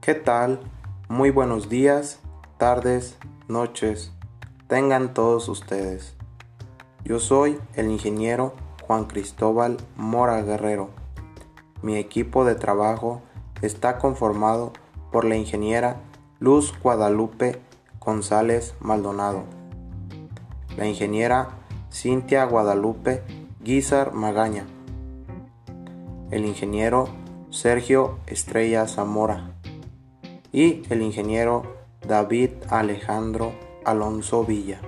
¿Qué tal? Muy buenos días, tardes, noches. Tengan todos ustedes. Yo soy el ingeniero Juan Cristóbal Mora Guerrero. Mi equipo de trabajo está conformado por la ingeniera Luz Guadalupe González Maldonado, la ingeniera Cintia Guadalupe Guizar Magaña, el ingeniero Sergio Estrella Zamora y el ingeniero David Alejandro Alonso Villa.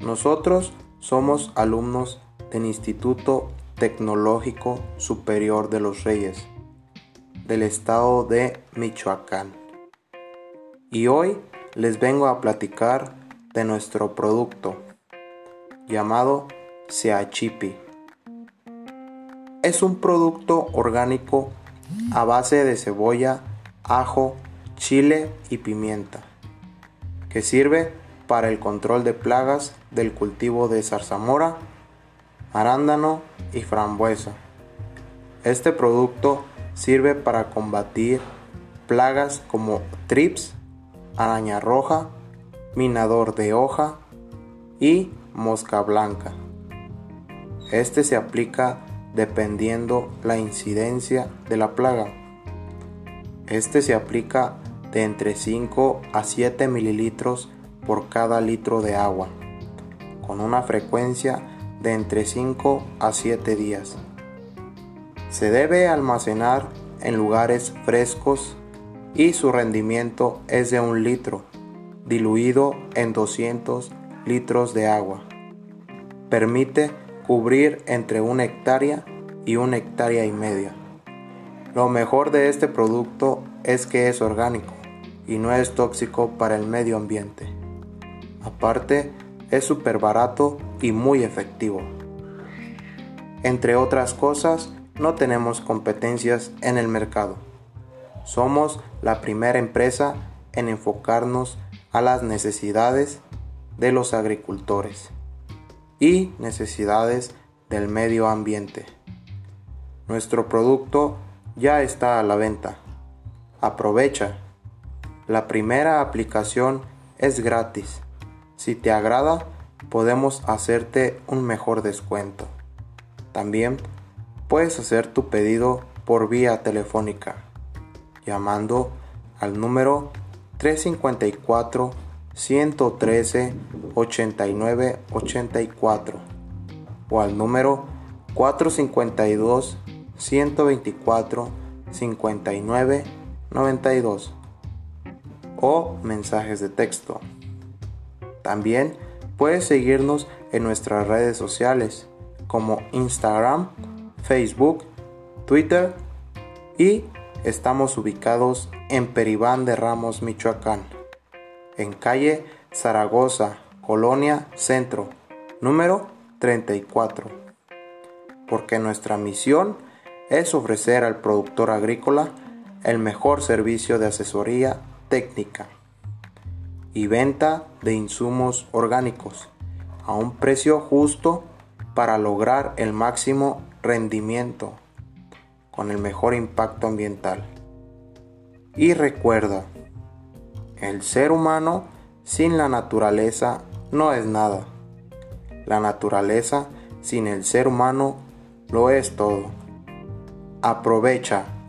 Nosotros somos alumnos del Instituto Tecnológico Superior de los Reyes del estado de Michoacán. Y hoy les vengo a platicar de nuestro producto llamado Seachipi. Es un producto orgánico a base de cebolla, ajo, chile y pimienta, que sirve para el control de plagas del cultivo de zarzamora, arándano y frambuesa. Este producto sirve para combatir plagas como trips, araña roja, minador de hoja y mosca blanca. Este se aplica dependiendo la incidencia de la plaga. Este se aplica de entre 5 a 7 mililitros por cada litro de agua, con una frecuencia de entre 5 a 7 días. Se debe almacenar en lugares frescos y su rendimiento es de un litro, diluido en 200 litros de agua. Permite cubrir entre una hectárea y una hectárea y media. Lo mejor de este producto es que es orgánico y no es tóxico para el medio ambiente. Aparte, es súper barato y muy efectivo. Entre otras cosas, no tenemos competencias en el mercado. Somos la primera empresa en enfocarnos a las necesidades de los agricultores y necesidades del medio ambiente. Nuestro producto ya está a la venta. Aprovecha. La primera aplicación es gratis. Si te agrada, podemos hacerte un mejor descuento. También puedes hacer tu pedido por vía telefónica llamando al número 354 113 89 84 o al número 452 124 59 92 o mensajes de texto. También puedes seguirnos en nuestras redes sociales como Instagram, Facebook, Twitter y estamos ubicados en Peribán de Ramos, Michoacán, en calle Zaragoza, Colonia Centro, número 34. Porque nuestra misión es ofrecer al productor agrícola el mejor servicio de asesoría técnica y venta de insumos orgánicos a un precio justo para lograr el máximo rendimiento con el mejor impacto ambiental. Y recuerda, el ser humano sin la naturaleza no es nada. La naturaleza sin el ser humano lo es todo. Aprovecha